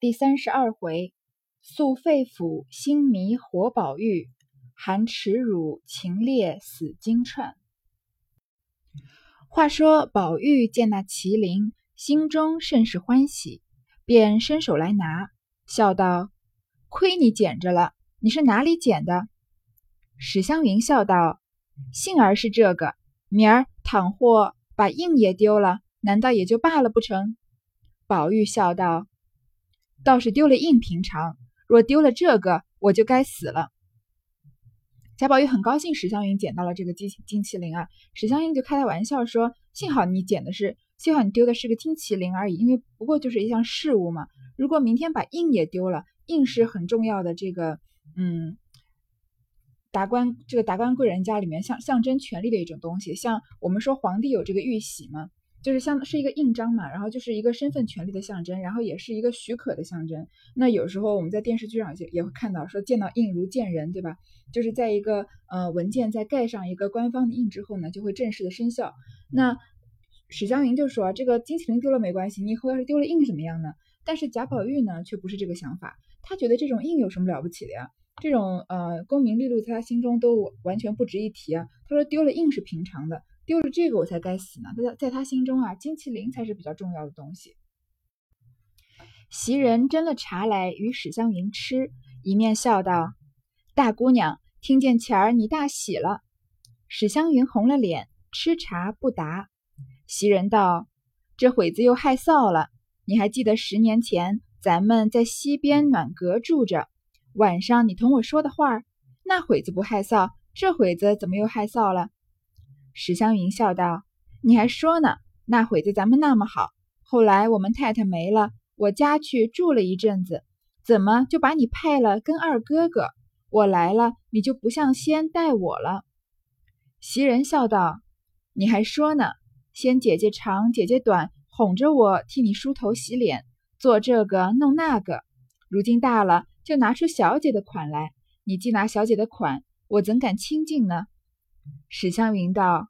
第三十二回，宿肺腑，心迷活宝玉；含耻辱，情烈死金钏。话说宝玉见那麒麟，心中甚是欢喜，便伸手来拿，笑道：“亏你捡着了！你是哪里捡的？”史湘云笑道：“幸而是这个，明儿倘或把印也丢了，难道也就罢了不成？”宝玉笑道。倒是丢了印平常，若丢了这个，我就该死了。贾宝玉很高兴史湘云捡到了这个金金麒麟啊，史湘云就开他玩笑说：“幸好你捡的是，幸好你丢的是个金麒麟而已，因为不过就是一项事物嘛。如果明天把印也丢了，印是很重要的这个，嗯，达官这个达官贵人家里面象象征权力的一种东西，像我们说皇帝有这个玉玺嘛。”就是像是一个印章嘛，然后就是一个身份权利的象征，然后也是一个许可的象征。那有时候我们在电视剧上也也会看到，说见到印如见人，对吧？就是在一个呃文件在盖上一个官方的印之后呢，就会正式的生效。那史湘云就说，这个金麒麟丢了没关系，你以后要是丢了印怎么样呢？但是贾宝玉呢却不是这个想法，他觉得这种印有什么了不起的呀？这种呃功名利禄在他心中都完全不值一提啊。他说丢了印是平常的。丢了这个我才该死呢！在在他心中啊，金麒麟才是比较重要的东西。袭人斟了茶来与史湘云吃，一面笑道：“大姑娘听见前儿你大喜了。”史湘云红了脸，吃茶不答。袭人道：“这会子又害臊了。你还记得十年前咱们在西边暖阁住着，晚上你同我说的话，那会子不害臊，这会子怎么又害臊了？”史湘云笑道：“你还说呢？那会子咱们那么好，后来我们太太没了，我家去住了一阵子，怎么就把你派了跟二哥哥？我来了，你就不像先待我了。”袭人笑道：“你还说呢？先姐姐长，姐姐短，哄着我替你梳头洗脸，做这个弄那个。如今大了，就拿出小姐的款来。你既拿小姐的款，我怎敢亲近呢？”史湘云道：“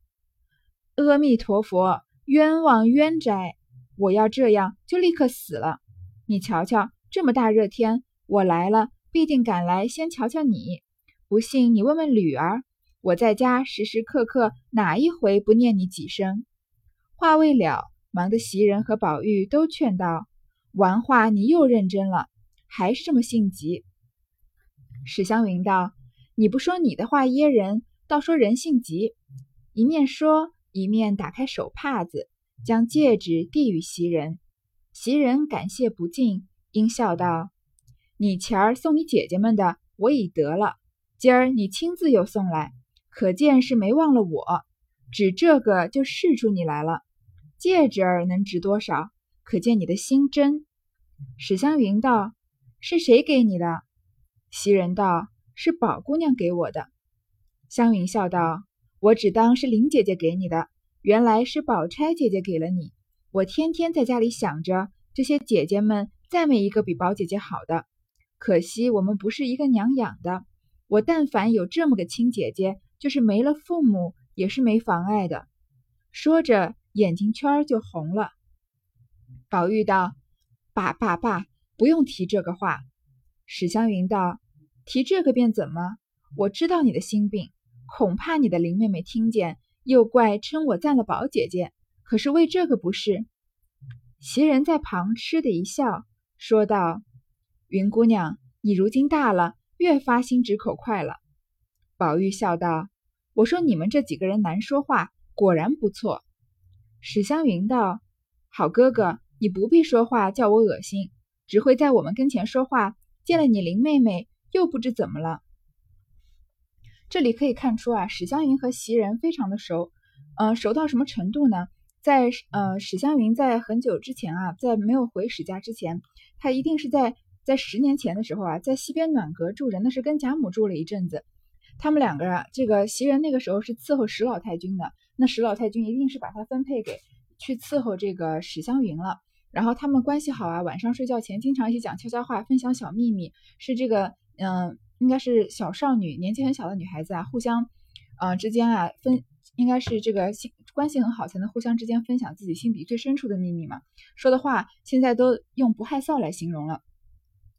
阿弥陀佛，冤枉冤哉！我要这样，就立刻死了。你瞧瞧，这么大热天，我来了，必定赶来先瞧瞧你。不信你问问吕儿，我在家时时刻刻哪一回不念你几声？”话未了，忙得袭人和宝玉都劝道：“玩话你又认真了，还是这么性急。”史湘云道：“你不说你的话噎人。”倒说人性急，一面说一面打开手帕子，将戒指递与袭人。袭人感谢不尽，应笑道：“你前儿送你姐姐们的，我已得了。今儿你亲自又送来，可见是没忘了我。指这个就试出你来了。戒指儿能值多少？可见你的心真。”史湘云道：“是谁给你的？”袭人道：“是宝姑娘给我的。”湘云笑道：“我只当是林姐姐给你的，原来是宝钗姐姐给了你。我天天在家里想着这些姐姐们，再没一个比宝姐姐好的。可惜我们不是一个娘养的。我但凡有这么个亲姐姐，就是没了父母也是没妨碍的。”说着，眼睛圈就红了。宝玉道：“爸爸爸，不用提这个话。”史湘云道：“提这个便怎么？我知道你的心病。”恐怕你的林妹妹听见，又怪称我赞了宝姐姐。可是为这个不是？袭人在旁嗤的一笑，说道：“云姑娘，你如今大了，越发心直口快了。”宝玉笑道：“我说你们这几个人难说话，果然不错。”史湘云道：“好哥哥，你不必说话叫我恶心，只会在我们跟前说话，见了你林妹妹，又不知怎么了。”这里可以看出啊，史湘云和袭人非常的熟，呃，熟到什么程度呢？在呃，史湘云在很久之前啊，在没有回史家之前，她一定是在在十年前的时候啊，在西边暖阁住着，那是跟贾母住了一阵子。他们两个啊，这个袭人那个时候是伺候史老太君的，那史老太君一定是把她分配给去伺候这个史湘云了。然后他们关系好啊，晚上睡觉前经常一起讲悄悄话，分享小秘密，是这个嗯。应该是小少女，年纪很小的女孩子啊，互相，呃之间啊分，应该是这个心关系很好，才能互相之间分享自己心底最深处的秘密嘛。说的话现在都用不害臊来形容了。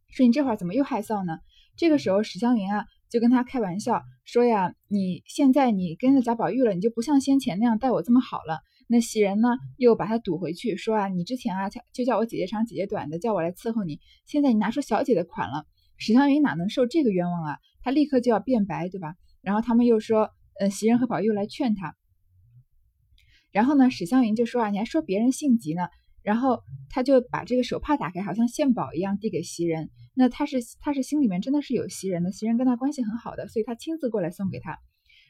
说你这会儿怎么又害臊呢？这个时候史湘云啊就跟他开玩笑说呀，你现在你跟着贾宝玉了，你就不像先前那样待我这么好了。那袭人呢又把他堵回去说啊，你之前啊就叫我姐姐长姐姐短的，叫我来伺候你，现在你拿出小姐的款了。史湘云哪能受这个冤枉啊？他立刻就要辩白，对吧？然后他们又说，呃，袭人和宝玉来劝他。然后呢，史湘云就说啊，你还说别人性急呢。然后他就把这个手帕打开，好像献宝一样递给袭人。那他是他是心里面真的是有袭人的，袭人跟他关系很好的，所以他亲自过来送给他。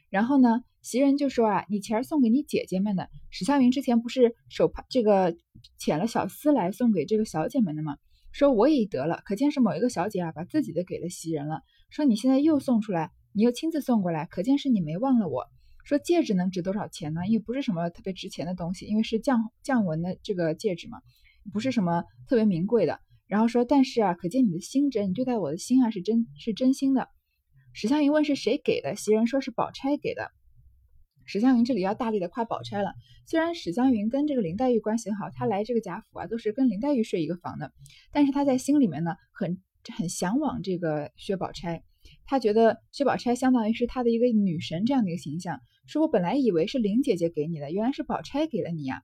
然后呢，袭人就说啊，你钱儿送给你姐姐们的。史湘云之前不是手帕这个遣了小厮来送给这个小姐们的吗？说我也得了，可见是某一个小姐啊，把自己的给了袭人了。说你现在又送出来，你又亲自送过来，可见是你没忘了我。说戒指能值多少钱呢？因为不是什么特别值钱的东西，因为是降降纹的这个戒指嘛，不是什么特别名贵的。然后说，但是啊，可见你的心真，你对待我的心啊是真是真心的。史湘云问是谁给的，袭人说是宝钗给的。史湘云这里要大力的夸宝钗了。虽然史湘云跟这个林黛玉关系好，她来这个贾府啊都是跟林黛玉睡一个房的，但是她在心里面呢很很向往这个薛宝钗，她觉得薛宝钗相当于是她的一个女神这样的一个形象。说我本来以为是林姐姐给你的，原来是宝钗给了你呀。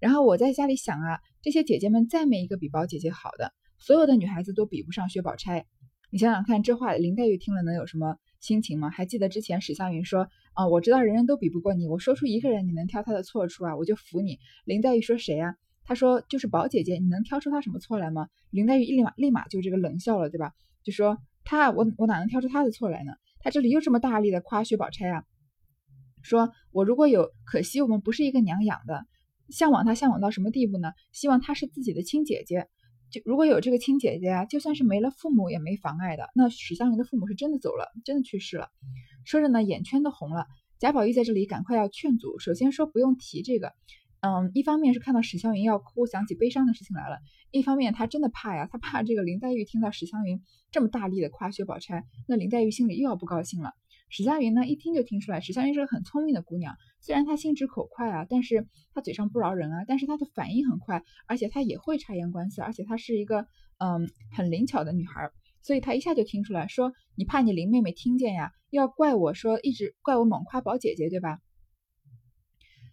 然后我在家里想啊，这些姐姐们再没一个比宝姐姐好的，所有的女孩子都比不上薛宝钗。你想想看，这话林黛玉听了能有什么？心情吗？还记得之前史湘云说啊，我知道人人都比不过你，我说出一个人你能挑他的错处啊，我就服你。林黛玉说谁啊？她说就是宝姐姐，你能挑出她什么错来吗？林黛玉立马立马就这个冷笑了，对吧？就说她我我哪能挑出她的错来呢？她这里又这么大力的夸薛宝钗啊，说我如果有，可惜我们不是一个娘养的，向往她向往到什么地步呢？希望她是自己的亲姐姐。就如果有这个亲姐姐啊，就算是没了父母也没妨碍的。那史湘云的父母是真的走了，真的去世了。说着呢，眼圈都红了。贾宝玉在这里赶快要劝阻，首先说不用提这个。嗯，一方面是看到史湘云要哭，想起悲伤的事情来了；一方面他真的怕呀，他怕这个林黛玉听到史湘云这么大力的夸薛宝钗，那林黛玉心里又要不高兴了。史湘云呢，一听就听出来，史湘云是个很聪明的姑娘。虽然她心直口快啊，但是她嘴上不饶人啊，但是她的反应很快，而且她也会察言观色，而且她是一个嗯很灵巧的女孩，所以她一下就听出来，说你怕你林妹妹听见呀，要怪我说一直怪我猛夸宝姐姐，对吧？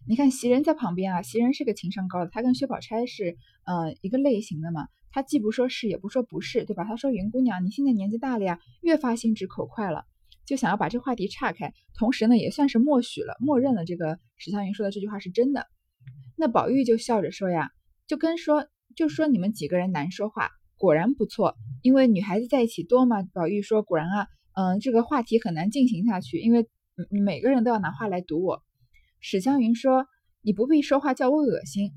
你看袭人在旁边啊，袭人是个情商高的，她跟薛宝钗是呃一个类型的嘛，她既不说是，也不说不是，对吧？她说云姑娘，你现在年纪大了呀，越发心直口快了。就想要把这话题岔开，同时呢，也算是默许了、默认了这个史湘云说的这句话是真的。那宝玉就笑着说呀，就跟说，就说你们几个人难说话，果然不错。因为女孩子在一起多嘛。宝玉说，果然啊，嗯，这个话题很难进行下去，因为每个人都要拿话来堵我。史湘云说，你不必说话叫我恶心。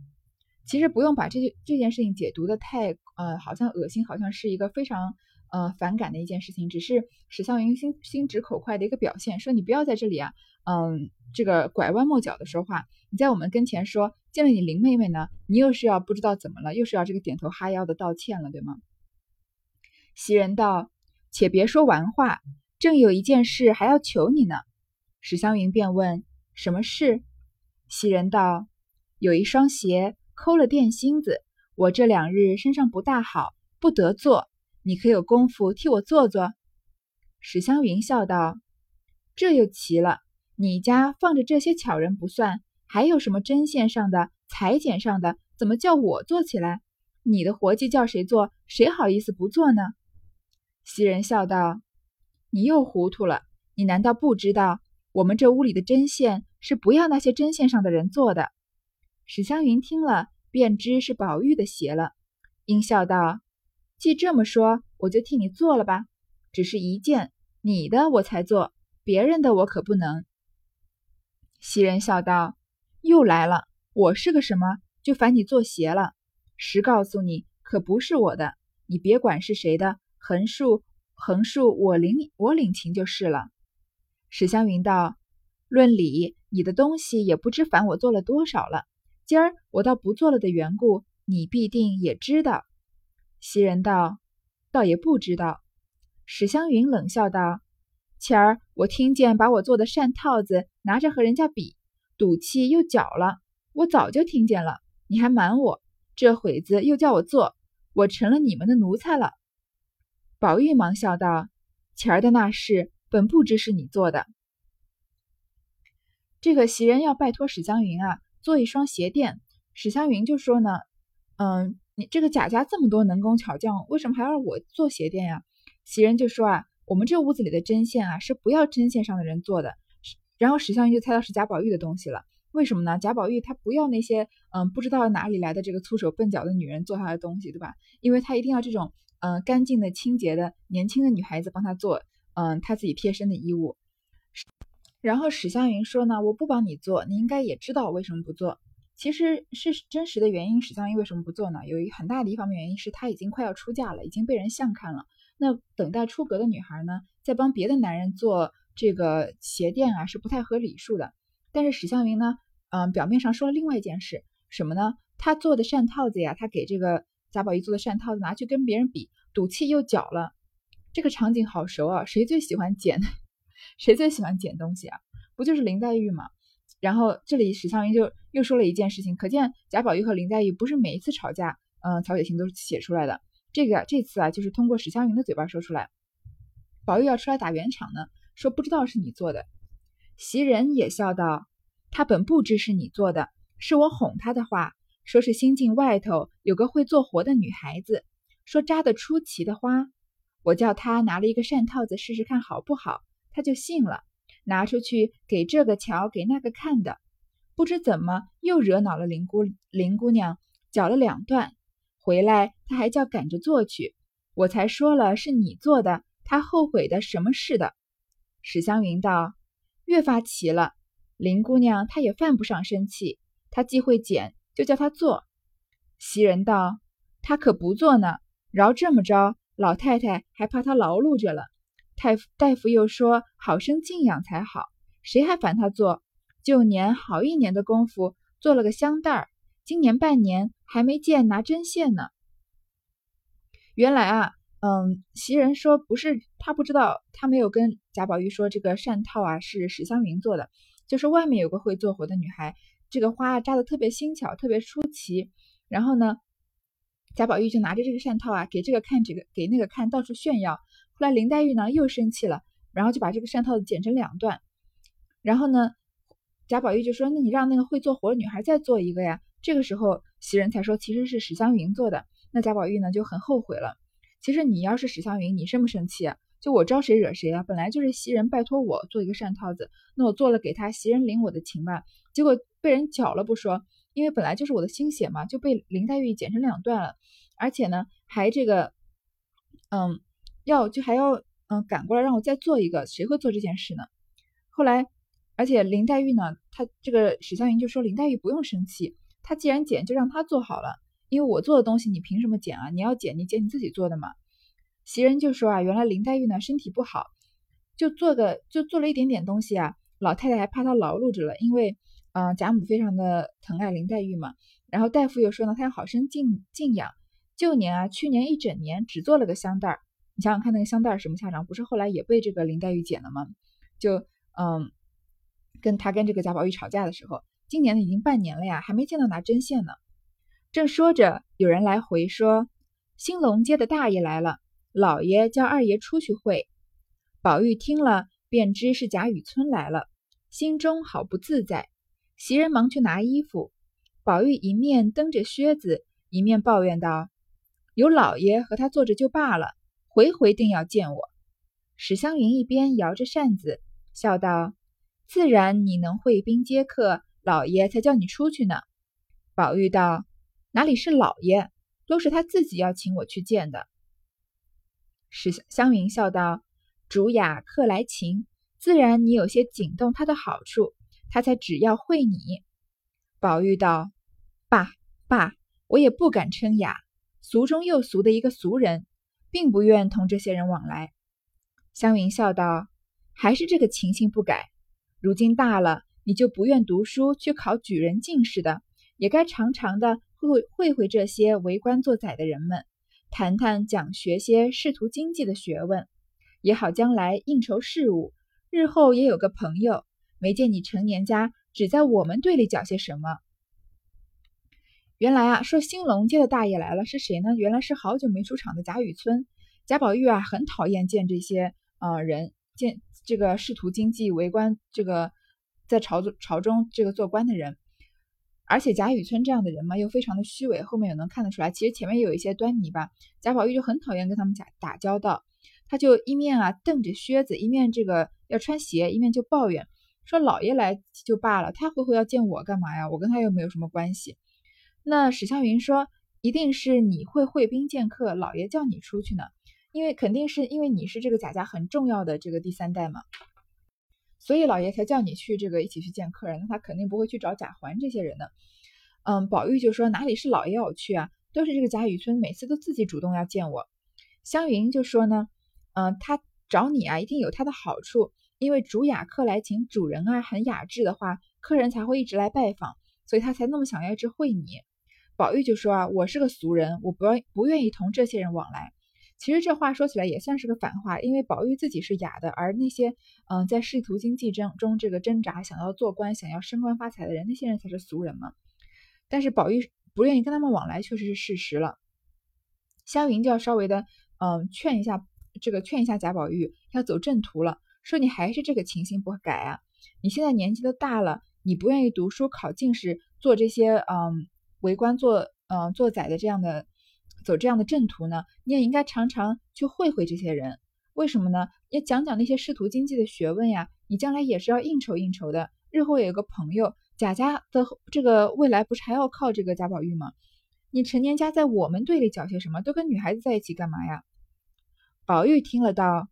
其实不用把这这件事情解读的太，呃，好像恶心，好像是一个非常。呃，反感的一件事情，只是史湘云心心直口快的一个表现。说你不要在这里啊，嗯，这个拐弯抹角的说话。你在我们跟前说见了你林妹妹呢，你又是要不知道怎么了，又是要这个点头哈腰的道歉了，对吗？袭人道：“且别说完话，正有一件事还要求你呢。”史湘云便问：“什么事？”袭人道：“有一双鞋抠了垫芯子，我这两日身上不大好，不得做。”你可有功夫替我做做？史湘云笑道：“这又奇了，你家放着这些巧人不算，还有什么针线上的、裁剪上的，怎么叫我做起来？你的活计叫谁做？谁好意思不做呢？”袭人笑道：“你又糊涂了，你难道不知道我们这屋里的针线是不要那些针线上的人做的？”史湘云听了，便知是宝玉的鞋了，应笑道。既这么说，我就替你做了吧。只是一件，你的我才做，别人的我可不能。袭人笑道：“又来了，我是个什么，就烦你做鞋了？实告诉你，可不是我的，你别管是谁的，横竖横竖我领我领情就是了。”史湘云道：“论理，你的东西也不知烦我做了多少了。今儿我倒不做了的缘故，你必定也知道。”袭人道：“倒也不知道。”史湘云冷笑道：“前儿我听见把我做的扇套子拿着和人家比，赌气又搅了。我早就听见了，你还瞒我。这会子又叫我做，我成了你们的奴才了。”宝玉忙笑道：“前儿的那事，本不知是你做的。”这个袭人要拜托史湘云啊，做一双鞋垫。史湘云就说呢：“嗯，你这个贾家这么多能工巧匠，为什么还要我做鞋垫呀？”袭人就说：“啊，我们这屋子里的针线啊，是不要针线上的人做的。”然后史湘云就猜到是贾宝玉的东西了。为什么呢？贾宝玉他不要那些嗯不知道哪里来的这个粗手笨脚的女人做他的东西，对吧？因为他一定要这种嗯干净的、清洁的、年轻的女孩子帮他做嗯他自己贴身的衣物。然后史湘云说呢，我不帮你做，你应该也知道为什么不做。其实是真实的原因，史湘云为什么不做呢？有一很大的一方面原因是她已经快要出嫁了，已经被人相看了。那等待出阁的女孩呢，在帮别的男人做这个鞋垫啊，是不太合礼数的。但是史湘云呢？嗯，表面上说了另外一件事，什么呢？他做的扇套子呀，他给这个贾宝玉做的扇套子拿去跟别人比，赌气又搅了。这个场景好熟啊！谁最喜欢捡？谁最喜欢捡东西啊？不就是林黛玉吗？然后这里史湘云就又说了一件事情，可见贾宝玉和林黛玉不是每一次吵架，嗯，曹雪芹都是写出来的。这个这次啊，就是通过史湘云的嘴巴说出来。宝玉要出来打圆场呢，说不知道是你做的。袭人也笑道。他本不知是你做的，是我哄他的话，说是新境外头有个会做活的女孩子，说扎得出奇的花，我叫他拿了一个扇套子试试看好不好，他就信了，拿出去给这个瞧，给那个看的，不知怎么又惹恼了林姑林姑娘，搅了两段，回来他还叫赶着做去，我才说了是你做的，他后悔的什么似的。史湘云道：“越发奇了。”林姑娘她也犯不上生气，她既会剪，就叫她做。袭人道：“她可不做呢，饶这么着，老太太还怕她劳碌着了。太大夫又说好生静养才好，谁还烦她做？旧年好一年的功夫做了个香袋儿，今年半年还没见拿针线呢。原来啊，嗯，袭人说不是她不知道，她没有跟贾宝玉说这个扇套啊是史湘云做的。”就是外面有个会做活的女孩，这个花扎的特别新巧，特别出奇。然后呢，贾宝玉就拿着这个扇套啊，给这个看，这个给那个看，到处炫耀。后来林黛玉呢又生气了，然后就把这个扇套剪成两段。然后呢，贾宝玉就说：“那你让那个会做活的女孩再做一个呀。”这个时候袭人才说：“其实是史湘云做的。”那贾宝玉呢就很后悔了。其实你要是史湘云，你生不生气啊？就我招谁惹谁啊？本来就是袭人拜托我做一个扇套子，那我做了给他，袭人领我的情吧，结果被人搅了不说，因为本来就是我的心血嘛，就被林黛玉剪成两段了，而且呢还这个，嗯，要就还要嗯赶过来让我再做一个，谁会做这件事呢？后来，而且林黛玉呢，她这个史湘云就说林黛玉不用生气，她既然剪就让她做好了，因为我做的东西你凭什么剪啊？你要剪你剪你自己做的嘛。袭人就说啊，原来林黛玉呢身体不好，就做个就做了一点点东西啊。老太太还怕她劳碌着了，因为嗯贾母非常的疼爱林黛玉嘛。然后大夫又说呢，她要好生静静养。旧年啊，去年一整年只做了个香袋儿，你想想看那个香袋儿什么下场？不是后来也被这个林黛玉捡了吗？就嗯，跟他跟这个贾宝玉吵架的时候，今年已经半年了呀，还没见到拿针线呢。正说着，有人来回说，兴隆街的大爷来了。老爷叫二爷出去会，宝玉听了便知是贾雨村来了，心中好不自在。袭人忙去拿衣服，宝玉一面蹬着靴子，一面抱怨道：“有老爷和他坐着就罢了，回回定要见我。”史湘云一边摇着扇子，笑道：“自然你能会宾接客，老爷才叫你出去呢。”宝玉道：“哪里是老爷，都是他自己要请我去见的。”史湘云笑道：“主雅客来情，自然你有些景动他的好处，他才只要会你。”宝玉道：“爸爸，我也不敢称雅，俗中又俗的一个俗人，并不愿同这些人往来。”湘云笑道：“还是这个情形不改。如今大了，你就不愿读书去考举人进士的，也该常常的会会会这些为官做宰的人们。”谈谈讲学些仕途经济的学问，也好将来应酬事务，日后也有个朋友。没见你成年家只在我们队里搅些什么？原来啊，说兴隆街的大爷来了是谁呢？原来是好久没出场的贾雨村。贾宝玉啊，很讨厌见这些呃人，见这个仕途经济为官，这个在朝中朝中这个做官的人。而且贾雨村这样的人嘛，又非常的虚伪，后面也能看得出来。其实前面有一些端倪吧。贾宝玉就很讨厌跟他们打打交道，他就一面啊瞪着靴子，一面这个要穿鞋，一面就抱怨说：“老爷来就罢了，他回回要见我干嘛呀？我跟他又没有什么关系。”那史湘云说：“一定是你会会兵见客，老爷叫你出去呢，因为肯定是因为你是这个贾家很重要的这个第三代嘛。”所以老爷才叫你去这个一起去见客人，那他肯定不会去找贾环这些人的。嗯，宝玉就说哪里是老爷要去啊，都是这个贾雨村每次都自己主动要见我。湘云就说呢，嗯，他找你啊，一定有他的好处，因为主雅客来请主人啊很雅致的话，客人才会一直来拜访，所以他才那么想要去会你。宝玉就说啊，我是个俗人，我不不愿意同这些人往来。其实这话说起来也算是个反话，因为宝玉自己是雅的，而那些嗯在仕途经济中中这个挣扎，想要做官、想要升官发财的人，那些人才是俗人嘛。但是宝玉不愿意跟他们往来，确实是事实了。湘云就要稍微的嗯劝一下这个劝一下贾宝玉要走正途了，说你还是这个情形不改啊？你现在年纪都大了，你不愿意读书考进士，做这些嗯为官做嗯做宰的这样的。走这样的正途呢，你也应该常常去会会这些人，为什么呢？也讲讲那些仕途经济的学问呀。你将来也是要应酬应酬的，日后有个朋友，贾家的这个未来不是还要靠这个贾宝玉吗？你陈年家在我们队里搅些什么？都跟女孩子在一起干嘛呀？宝玉听了道：“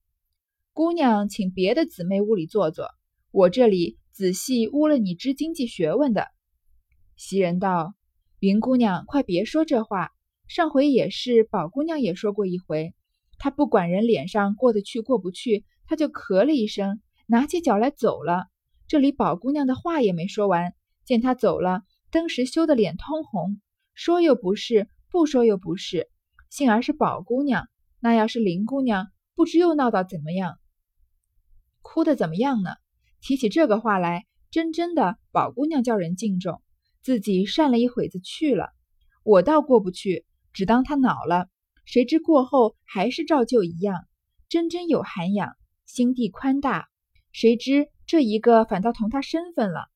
姑娘，请别的姊妹屋里坐坐，我这里仔细污了你知经济学问的。”袭人道：“云姑娘，快别说这话。”上回也是，宝姑娘也说过一回，她不管人脸上过得去过不去，她就咳了一声，拿起脚来走了。这里宝姑娘的话也没说完，见她走了，登时羞得脸通红，说又不是，不说又不是，幸而是宝姑娘，那要是林姑娘，不知又闹到怎么样，哭得怎么样呢？提起这个话来，真真的宝姑娘叫人敬重，自己善了一会子去了，我倒过不去。只当他恼了，谁知过后还是照旧一样，真真有涵养，心地宽大。谁知这一个反倒同他身份了。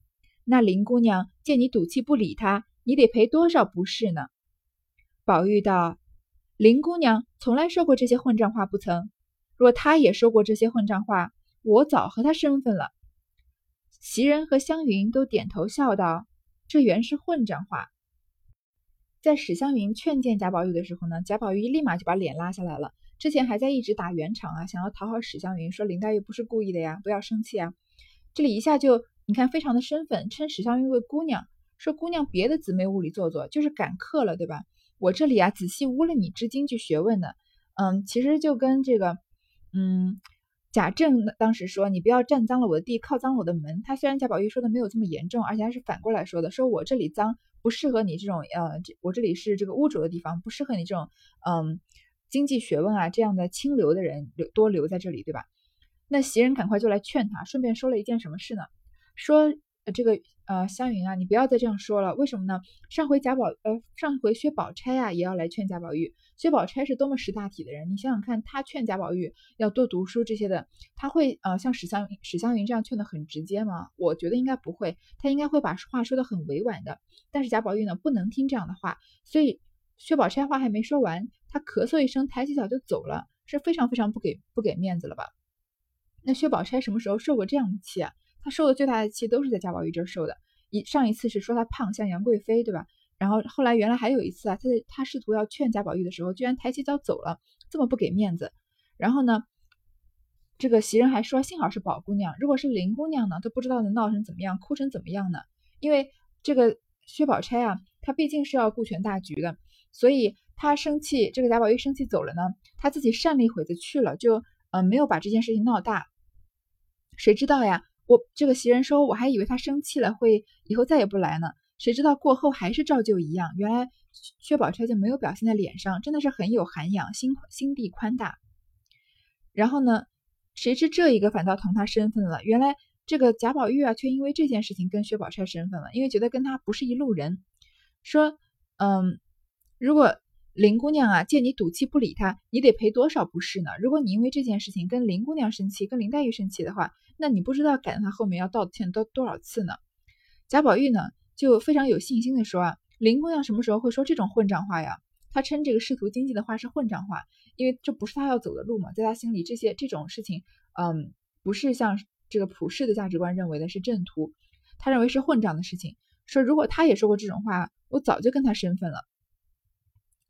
那林姑娘见你赌气不理他，你得赔多少不是呢？宝玉道：“林姑娘从来说过这些混账话不曾？若她也说过这些混账话，我早和她身份了。”袭人和湘云都点头笑道：“这原是混账话。”在史湘云劝谏贾宝玉的时候呢，贾宝玉立马就把脸拉下来了。之前还在一直打圆场啊，想要讨好史湘云，说林黛玉不是故意的呀，不要生气啊。这里一下就你看非常的生分，称史湘云为姑娘，说姑娘别的姊妹屋里坐坐，就是赶客了，对吧？我这里啊仔细污了你之经济学问的，嗯，其实就跟这个，嗯。贾政当时说：“你不要占脏了我的地，靠脏了我的门。”他虽然贾宝玉说的没有这么严重，而且还是反过来说的，说我这里脏不适合你这种呃，我这里是这个污浊的地方，不适合你这种嗯经济学问啊这样的清流的人留多留在这里，对吧？那袭人赶快就来劝他，顺便说了一件什么事呢？说。这个呃，湘云啊，你不要再这样说了。为什么呢？上回贾宝呃，上回薛宝钗啊，也要来劝贾宝玉。薛宝钗是多么识大体的人，你想想看，她劝贾宝玉要多读书这些的，他会呃像史湘史湘云这样劝的很直接吗？我觉得应该不会，他应该会把话说的很委婉的。但是贾宝玉呢，不能听这样的话，所以薛宝钗话还没说完，他咳嗽一声，抬起脚就走了，是非常非常不给不给面子了吧？那薛宝钗什么时候受过这样的气啊？他受的最大的气都是在贾宝玉这儿受的。一上一次是说他胖像杨贵妃，对吧？然后后来原来还有一次啊，他他试图要劝贾宝玉的时候，居然抬起脚走了，这么不给面子。然后呢，这个袭人还说，幸好是宝姑娘，如果是林姑娘呢，都不知道能闹成怎么样，哭成怎么样呢？因为这个薛宝钗啊，她毕竟是要顾全大局的，所以她生气，这个贾宝玉生气走了呢，她自己善了一会子去了，就嗯没有把这件事情闹大。谁知道呀？我这个袭人说，我还以为他生气了，会以后再也不来呢。谁知道过后还是照旧一样。原来薛宝钗就没有表现在脸上，真的是很有涵养，心心地宽大。然后呢，谁知这一个反倒同他身份了。原来这个贾宝玉啊，却因为这件事情跟薛宝钗身份了，因为觉得跟他不是一路人。说，嗯，如果林姑娘啊，见你赌气不理他，你得赔多少不是呢？如果你因为这件事情跟林姑娘生气，跟林黛玉生气的话，那你不知道赶他后面要道歉多多少次呢？贾宝玉呢，就非常有信心的说啊，林姑娘什么时候会说这种混账话呀？他称这个仕途经济的话是混账话，因为这不是他要走的路嘛，在他心里这些这种事情，嗯，不是像这个普世的价值观认为的是正途，他认为是混账的事情。说如果他也说过这种话，我早就跟他生分了。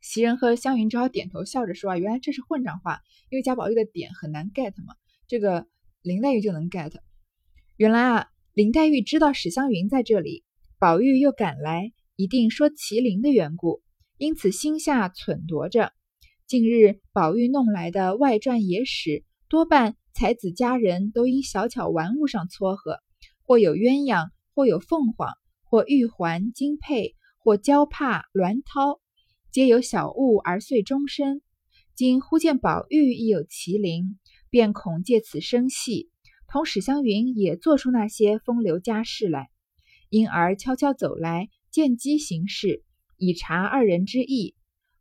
袭人和湘云只好点头笑着说啊，原来这是混账话，因为贾宝玉的点很难 get 嘛，这个林黛玉就能 get。原来啊，林黛玉知道史湘云在这里，宝玉又赶来，一定说麒麟的缘故，因此心下忖度着。近日宝玉弄来的外传野史，多半才子佳人都因小巧玩物上撮合，或有鸳鸯，或有凤凰。或玉环金佩，或娇帕鸾绦，皆有小物而遂终身。今忽见宝玉亦有麒麟，便恐借此生隙，同史湘云也做出那些风流佳事来，因而悄悄走来，见机行事，以察二人之意。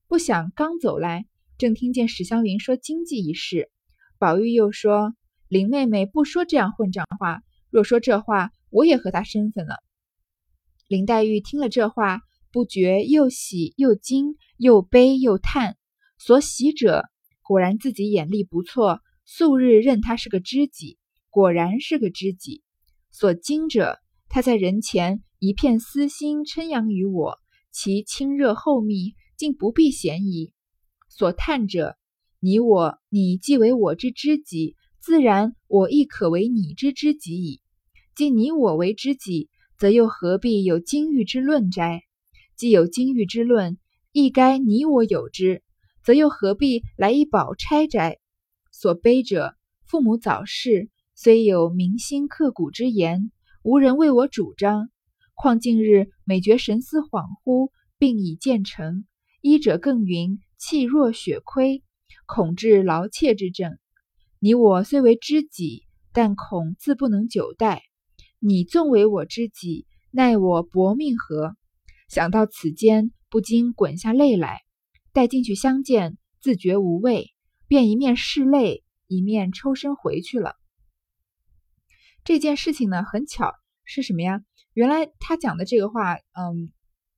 不想刚走来，正听见史湘云说经济一事，宝玉又说：“林妹妹不说这样混账话，若说这话，我也和她生分了。”林黛玉听了这话，不觉又喜又惊，又悲又叹。所喜者，果然自己眼力不错，素日认他是个知己，果然是个知己。所惊者，他在人前一片私心称扬于我，其亲热厚密，竟不必嫌疑。所叹者，你我你既为我之知己，自然我亦可为你之知己矣。既你我为知己。则又何必有金玉之论哉？既有金玉之论，亦该你我有之，则又何必来一宝钗哉？所悲者，父母早逝，虽有铭心刻骨之言，无人为我主张。况近日每觉神思恍惚，病已渐成，医者更云气若血亏，恐致劳怯之症。你我虽为知己，但恐自不能久待。你纵为我知己，奈我薄命何？想到此间，不禁滚下泪来。待进去相见，自觉无味，便一面拭泪，一面抽身回去了。这件事情呢，很巧是什么呀？原来他讲的这个话，嗯，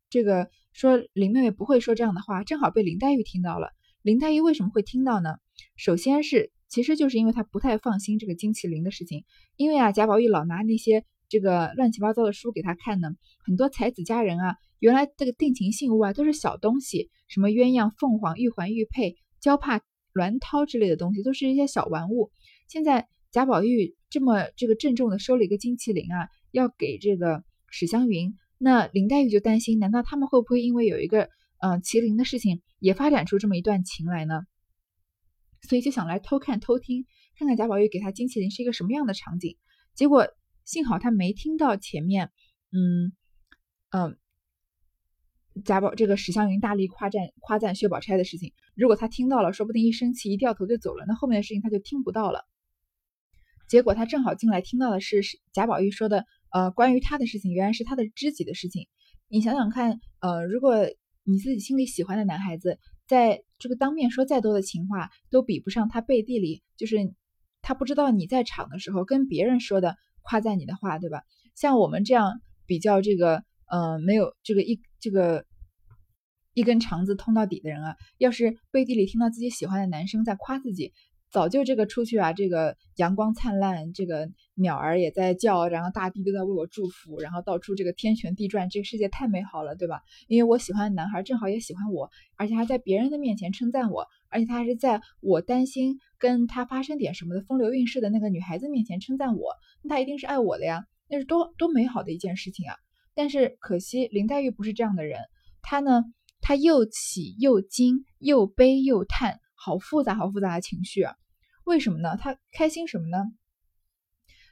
这个说林妹妹不会说这样的话，正好被林黛玉听到了。林黛玉为什么会听到呢？首先是。其实就是因为他不太放心这个金麒麟的事情，因为啊，贾宝玉老拿那些这个乱七八糟的书给他看呢，很多才子佳人啊，原来这个定情信物啊都是小东西，什么鸳鸯、凤凰、玉环、玉佩、貂帕、鸾绦之类的东西，都是一些小玩物。现在贾宝玉这么这个郑重的收了一个金麒麟啊，要给这个史湘云，那林黛玉就担心，难道他们会不会因为有一个嗯麒麟的事情，也发展出这么一段情来呢？所以就想来偷看偷听，看看贾宝玉给他金麒麟是一个什么样的场景。结果幸好他没听到前面，嗯嗯，贾宝这个史湘云大力夸赞夸赞薛宝钗的事情。如果他听到了，说不定一生气一掉头就走了，那后面的事情他就听不到了。结果他正好进来听到的是贾宝玉说的，呃，关于他的事情，原来是他的知己的事情。你想想看，呃，如果你自己心里喜欢的男孩子。在这个当面说再多的情话，都比不上他背地里，就是他不知道你在场的时候跟别人说的夸赞你的话，对吧？像我们这样比较这个，呃，没有这个一这个一根肠子通到底的人啊，要是背地里听到自己喜欢的男生在夸自己。早就这个出去啊，这个阳光灿烂，这个鸟儿也在叫，然后大地都在为我祝福，然后到处这个天旋地转，这个世界太美好了，对吧？因为我喜欢的男孩正好也喜欢我，而且还在别人的面前称赞我，而且他还是在我担心跟他发生点什么的风流韵事的那个女孩子面前称赞我，那他一定是爱我的呀，那是多多美好的一件事情啊！但是可惜林黛玉不是这样的人，她呢，她又喜又惊，又悲又叹。好复杂，好复杂的情绪啊！为什么呢？他开心什么呢？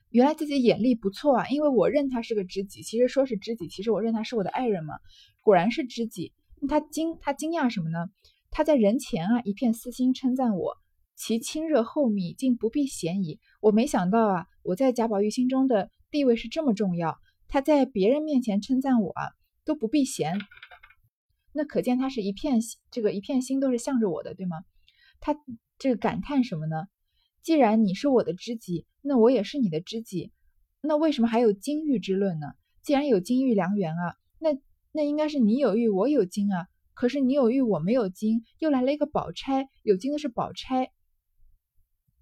原来自己眼力不错啊，因为我认他是个知己。其实说是知己，其实我认他是我的爱人嘛。果然是知己。他惊，他惊讶什么呢？他在人前啊，一片私心称赞我，其亲热厚密，竟不必嫌疑。我没想到啊，我在贾宝玉心中的地位是这么重要。他在别人面前称赞我啊，都不避嫌。那可见他是一片这个一片心都是向着我的，对吗？他这个感叹什么呢？既然你是我的知己，那我也是你的知己，那为什么还有金玉之论呢？既然有金玉良缘啊，那那应该是你有玉，我有金啊。可是你有玉，我没有金，又来了一个宝钗，有金的是宝钗。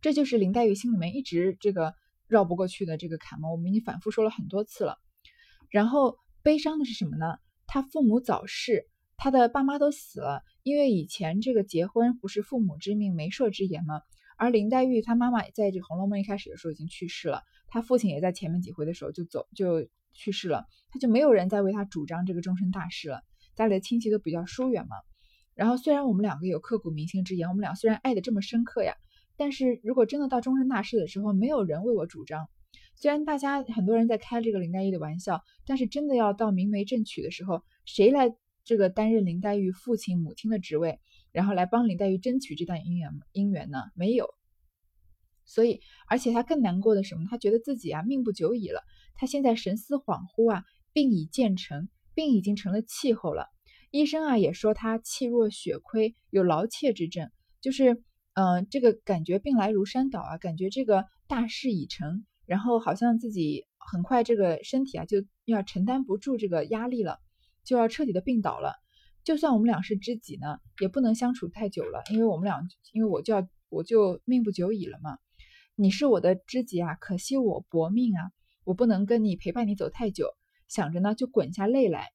这就是林黛玉心里面一直这个绕不过去的这个坎嘛，我们已经反复说了很多次了。然后悲伤的是什么呢？他父母早逝，他的爸妈都死了。因为以前这个结婚不是父母之命、媒妁之言吗？而林黛玉她妈妈在这《红楼梦》一开始的时候已经去世了，她父亲也在前面几回的时候就走就去世了，他就没有人再为他主张这个终身大事了。家里的亲戚都比较疏远嘛。然后虽然我们两个有刻骨铭心之言，我们俩虽然爱的这么深刻呀。但是如果真的到终身大事的时候，没有人为我主张。虽然大家很多人在开这个林黛玉的玩笑，但是真的要到明媒正娶的时候，谁来这个担任林黛玉父亲母亲的职位，然后来帮林黛玉争取这段姻缘姻缘呢？没有。所以，而且他更难过的什么？他觉得自己啊命不久矣了。他现在神思恍惚啊，病已渐成，病已经成了气候了。医生啊也说他气若血亏，有劳怯之症，就是。嗯，这个感觉病来如山倒啊，感觉这个大事已成，然后好像自己很快这个身体啊就要承担不住这个压力了，就要彻底的病倒了。就算我们俩是知己呢，也不能相处太久了，因为我们俩，因为我就要我就命不久矣了嘛。你是我的知己啊，可惜我薄命啊，我不能跟你陪伴你走太久。想着呢，就滚下泪来。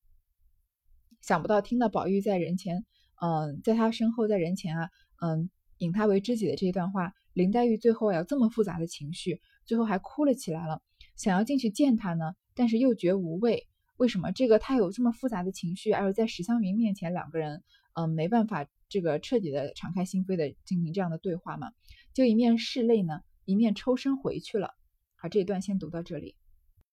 想不到听到宝玉在人前，嗯，在他身后在人前啊，嗯。引他为知己的这一段话，林黛玉最后有这么复杂的情绪，最后还哭了起来了。想要进去见他呢，但是又觉无味。为什么？这个他有这么复杂的情绪，而在史湘云面前，两个人嗯没办法这个彻底的敞开心扉的进行这样的对话嘛？就一面拭泪呢，一面抽身回去了。好，这一段先读到这里。